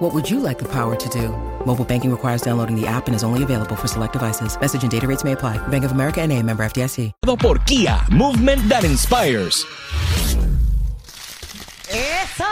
What would you like the power to do? Mobile banking requires downloading the app and is only available for select devices. Message and data rates may apply. Bank of America and a member FDIC. por Kia, movement that inspires. ¡Eso!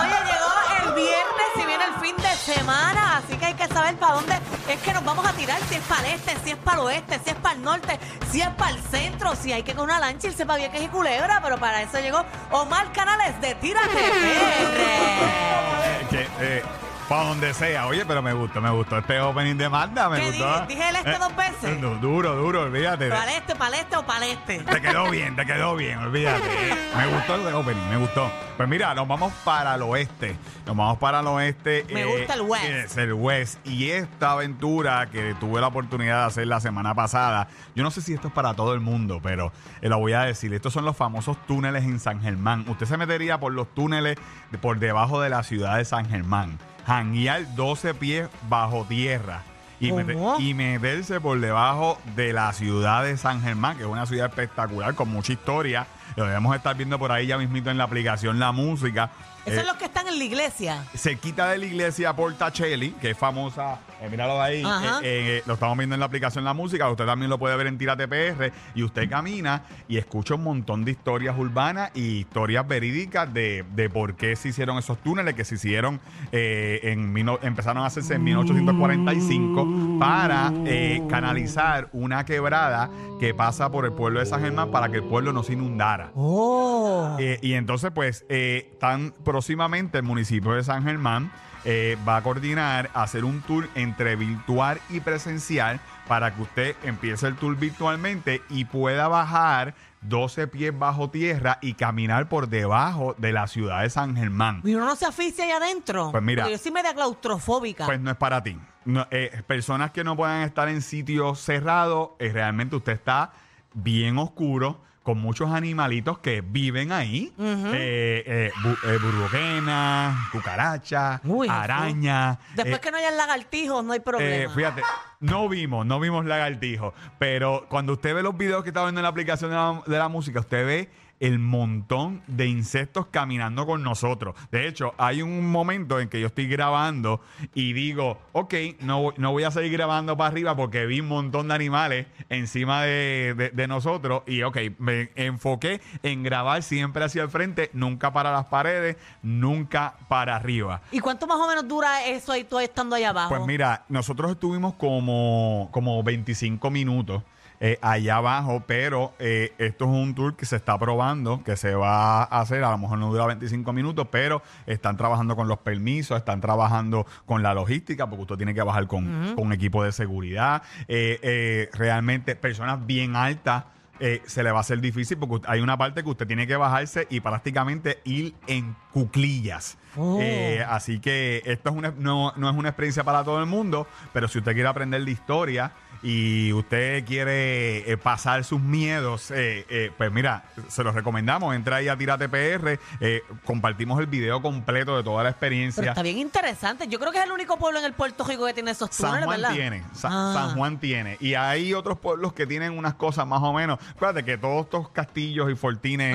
Oye, llegó el viernes y viene el fin de semana, así que hay que saber para dónde es que nos vamos a tirar, si es para el este, si es para el oeste, si es para el norte, si es para el centro, si hay que con una lancha irse para Vieques y Culebra, pero para eso llegó Omar Canales de Tírate PR. que, eh, para donde sea. Oye, pero me gustó, me gustó este opening de Magda, me ¿Qué gustó. dije? ¿Dije el este Eh, dos veces? du- Duro, duro, olvídate. ¿Para este, para el este o para el este? Te quedó bien, te quedó bien, olvídate. Me gustó el opening, me gustó. Pues mira, nos vamos para el oeste. Nos vamos para el oeste. Me gusta el West. Es el West. Y esta aventura que tuve la oportunidad de hacer la semana pasada, yo no sé si esto es para todo el mundo, pero eh, lo voy a decir. Estos son los famosos túneles en San Germán. Usted se metería por los túneles por debajo de la ciudad de San Germán. Janguear 12 pies bajo tierra. Y, y meterse por debajo de la ciudad de San Germán, que es una ciudad espectacular con mucha historia. Lo debemos estar viendo por ahí ya mismito en la aplicación La Música. Esos Eh, son los que están en la iglesia. cerquita de la iglesia Portacelli, que es famosa, eh, míralo ahí, eh, eh, lo estamos viendo en la aplicación La Música, usted también lo puede ver en Tírate PR, y usted camina y escucha un montón de historias urbanas y historias verídicas de, de por qué se hicieron esos túneles que se hicieron, en, mil- empezaron a hacerse en 1845 para canalizar una quebrada que pasa por el pueblo de San Germán para que el pueblo no se inundara. Oh. Eh, y entonces, pues, eh, tan próximamente el municipio de San Germán eh, va a coordinar hacer un tour entre virtual y presencial para que usted empiece el tour virtualmente y pueda bajar 12 pies bajo tierra y caminar por debajo de la ciudad de San Germán. Y uno no se asfixia allá adentro. Pues mira. Porque yo soy media claustrofóbica. Pues no es para ti. No, eh, personas que no puedan estar en sitios cerrados, eh, realmente usted está bien oscuro con muchos animalitos que viven ahí. Eh, eh, bu- eh, burbujenas, cucarachas, Uy, arañas. Después eh, que no hayan lagartijos, no hay problema. eh, fíjate, no vimos, no vimos lagartijo, pero cuando usted ve los videos que está viendo en la aplicación de la, de la música, usted ve el montón de insectos caminando con nosotros. De hecho, hay un momento en que yo estoy grabando y digo, ok, no, voy- no voy a seguir grabando para arriba porque vi un montón de animales encima de, de- de nosotros y ok, me enfoqué en grabar siempre hacia el frente, nunca para las paredes, nunca para arriba. ¿Y cuánto más o menos dura eso ahí tú estando allá abajo? Pues mira, nosotros estuvimos como, como 25 minutos eh, allá abajo, pero eh, esto es un tour que se está probando, que se va a hacer, a lo mejor no dura 25 minutos, pero están trabajando con los permisos, están trabajando con la logística, porque usted tiene que bajar con, con equipo de seguridad, eh, eh, realmente personas bien altas. se le va a hacer difícil porque hay una parte que usted tiene que bajarse y prácticamente ir en cuclillas. Oh. Eh, así que esto es una, no, no es una experiencia para todo el mundo, pero si usted quiere aprender de historia y usted quiere eh, pasar sus miedos, eh, eh, pues mira, se los recomendamos. Entra ahí a Tírate PR, eh, compartimos el video completo de toda la Pero experiencia. está bien interesante. Yo creo que es el único pueblo en el Puerto Rico que tiene esos túneles, San Juan ¿verdad? tiene, Sa- Ah. San Juan tiene. Y hay otros pueblos que tienen unas cosas más o menos. Acuérdate que todos estos castillos y fortines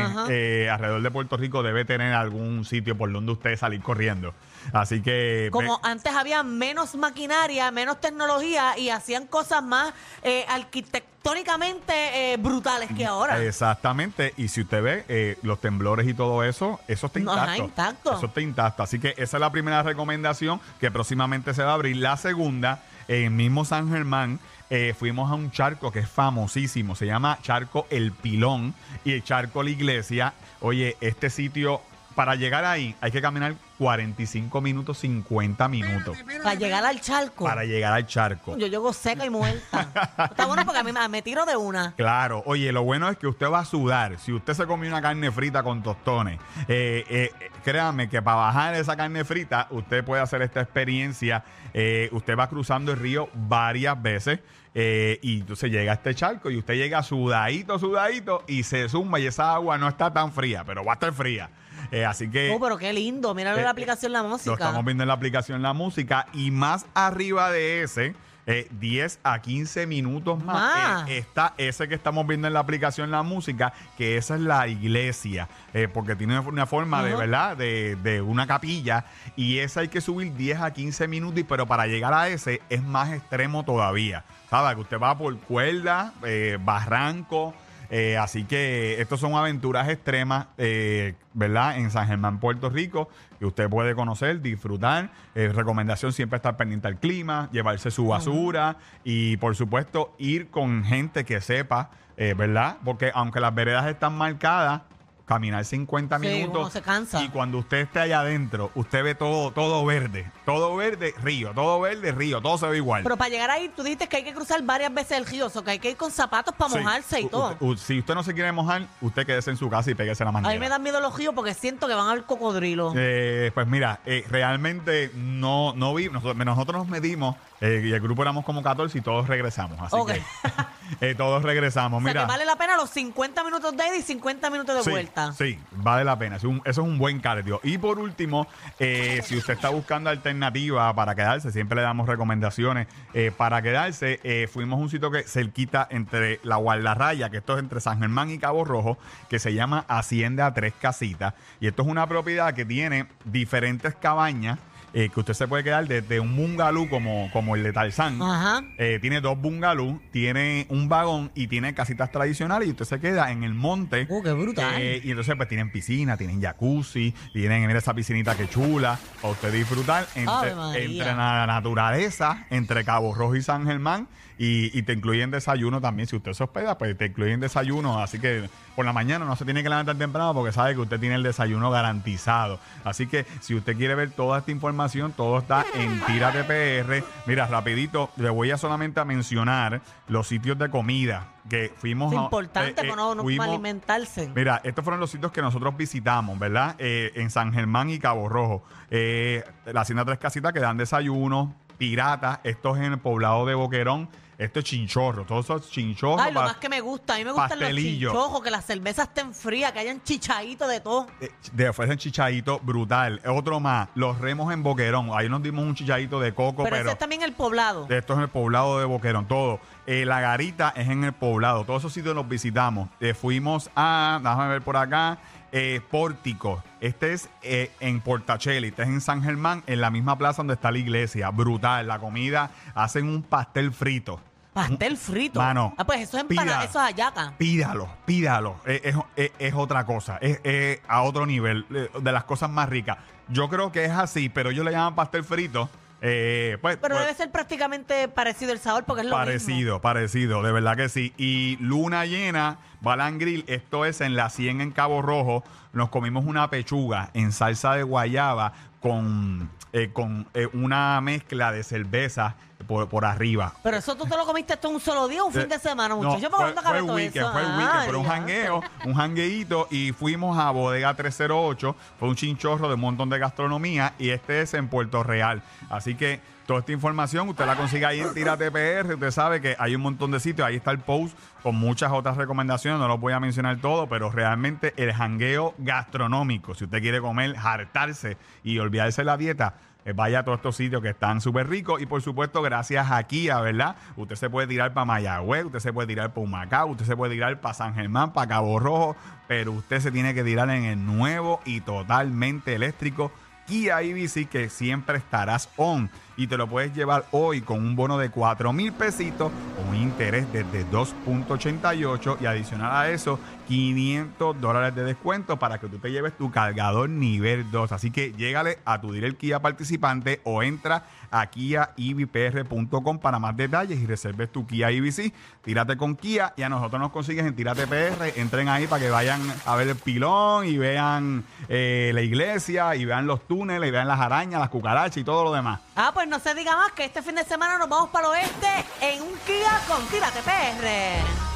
alrededor de Puerto Rico debe tener algún sitio por donde usted salir corriendo. Así que... Como antes había menos maquinaria, menos tecnología y hacían cosas más eh, arquitectónicamente eh, brutales que ahora. Exactamente. Y si usted ve eh, los temblores y todo eso, eso está intacto. Ajá, intacto. Eso está intacto. Así que esa es la primera recomendación que próximamente se va a abrir. La segunda, en mismo San Germán, eh, fuimos a un charco que es famosísimo. Se llama Charco El Pilón y el Charco La Iglesia. Oye, este sitio para llegar ahí hay que caminar 45 minutos, 50 minutos Para llegar al charco. para llegar al charco. Yo llego seca y muerta. Está bueno porque a mí me- me tiro de una. Claro, oye, lo bueno es que usted va a sudar. Si usted se comió una carne frita con tostones, eh, eh, eh, créame que para bajar esa carne frita, usted puede hacer esta experiencia. Eh, usted va cruzando el río varias veces eh, y entonces llega a este charco y usted llega sudadito, sudadito y se zumba y esa agua no está tan fría, pero va a estar fría. Eh, así que... Oh, pero qué lindo. Mira Eh, la aplicación La Lo Música. estamos viendo en la aplicación La Música y más arriba de ese, eh, 10 a 15 minutos más, Más. eh, está ese que estamos viendo en la aplicación La Música, que esa es la iglesia, eh, porque tiene una forma de. ¿verdad? De, de una capilla y esa hay que subir 10 a 15 minutos, y, pero para llegar a ese es más extremo todavía. ¿Sabe? Que usted va por cuerda, eh, barranco. Eh, así que estos son aventuras extremas, eh, ¿verdad? En San Germán, Puerto Rico, que usted puede conocer, disfrutar. Eh, recomendación siempre estar pendiente al clima, llevarse su basura y, por supuesto, ir con gente que sepa, eh, ¿verdad? Porque aunque las veredas están marcadas, caminar 50 Sí, minutos. uno se cansa. Y cuando usted esté allá adentro, usted ve todo, todo verde. Todo verde, río. Todo verde, río. Todo se ve igual. Pero para llegar ahí, tú dijiste que hay que cruzar varias veces el río, o sea, que hay que ir con zapatos para Sí. mojarse y U- todo. u- si usted no se quiere mojar, usted quédese en su casa y péguese la A manguera. mí me dan miedo los ríos porque siento que van a haber cocodrilos. Eh, pues mira, eh, realmente no, no vi, nosotros, nosotros nos medimos eh, y el grupo éramos como 14 y todos regresamos. Así Ok. que eh, todos regresamos. o sea, Mira, que vale la pena los 50 minutos de ida y 50 minutos de sí, vuelta. Sí, vale la pena. Es un- eso es un buen cardio. Y por último, eh, si usted está buscando alternativa para quedarse, siempre le damos recomendaciones eh, para quedarse. eh, fuimos a un sitio que cerquita entre la Guardarraya, que esto es entre San Germán y Cabo Rojo, que se llama Hacienda Tres Casitas. Y esto es una propiedad que tiene diferentes cabañas. Eh, que usted se puede quedar desde un bungalú como, como el de Tarzán. Ajá. Eh, tiene dos bungalú, tiene un vagón y tiene casitas tradicionales y usted se queda en el monte. Oh, qué brutal. Eh, y entonces pues tienen piscina, tienen jacuzzi, tienen mira esa piscinita que chula, para usted disfrutar entre, entre la naturaleza, entre Cabo Rojo y San Germán. Y, y te incluyen desayuno también. Si usted se hospeda, pues te incluyen desayuno. Así que por la mañana no se tiene que levantar temprano porque sabe que usted tiene el desayuno garantizado. Así que si usted quiere ver toda esta información, todo está en Tírate PR. Mira, rapidito, le voy a solamente a mencionar los sitios de comida que fuimos Es a- importante eh, eh, no, no fuimos- alimentarse. Mira, estos fueron los sitios que nosotros visitamos, ¿verdad? Eh, en San Germán y Cabo Rojo. Eh, la Hacienda Tres Casitas que dan desayuno, piratas, esto es en el poblado de Boquerón, esto es chinchorro, todos esos chinchorros. Ay, lo más que me gusta. A mí me gustan pastelillo. los chinchojos, que las cervezas estén frías, que hayan chichaditos de todo. eh, De ofrecen chichadito brutal. Otro más, los remos en Boquerón. Ahí nos dimos un chichadito de coco, Pero, pero, ese es también el poblado. de esto es en el poblado de Boquerón, todo. Eh, la garita es en el poblado. Todos esos sitios los visitamos. Eh, fuimos a, déjame ver por acá, eh, Pórtico. Este es eh, en Portacheli, este es en San Germán, en la misma plaza donde está la iglesia. Brutal. La comida, hacen un pastel frito. Pastel frito. Mano, ah, pues eso es empanada, pida. eso es. Pídalo, pídalo. Es, es- es- es otra cosa. Es, es a otro nivel. eh, De las cosas más ricas. Yo creo que es así, pero ellos le llaman pastel frito. eh, pues, Pero pues, debe ser prácticamente parecido el sabor porque es lo parecido, mismo. parecido. De verdad que sí. Y luna llena, Balan Grill. Esto es en la 100 en Cabo Rojo. Nos comimos una pechuga en salsa de guayaba con, eh, con eh, una mezcla de cerveza por, por arriba. Pero eso tú te lo comiste esto en un solo día, un fin de semana, No, muchachos. ¿Por fue, fue el todo weekend, eso? fue el Ah, weekend, pero un jangueo, un jangueíto y fuimos a Bodega 308, fue un chinchorro de un montón de gastronomía y este es en Puerto Real. Así que toda esta información usted la consigue ahí en Tírate PR, usted sabe que hay un montón de sitios, ahí está el post con muchas otras recomendaciones, no los voy a mencionar todo, pero realmente el jangueo gastronómico, si usted quiere comer, hartarse y olvidarse la dieta, eh, vaya a todos estos sitios que están súper ricos y por supuesto gracias a Kia, ¿verdad? Usted se puede tirar para Mayagüez, usted se puede tirar para Humacao, usted se puede tirar para San Germán, para Cabo Rojo, pero usted se tiene que tirar en el nuevo y totalmente eléctrico Kia EV que siempre estarás on. y te lo puedes llevar hoy con un bono de 4 mil pesitos interés desde 2.88 y adicional a eso 500 dólares de descuento para que tú te lleves tu cargador nivel 2. Así que llégale a tu dealer participante o entra a kiaibpr.com para más detalles y reserves tu Kia IBC. Tírate con Kia y a nosotros nos consigues en Tírate PR. Entren ahí para que vayan a ver el pilón y vean eh, la iglesia y vean los túneles y vean las arañas, las cucarachas y todo lo demás. Ah, pues no se diga más que este fin de semana nos vamos para el oeste en un Kia con Tírate PR.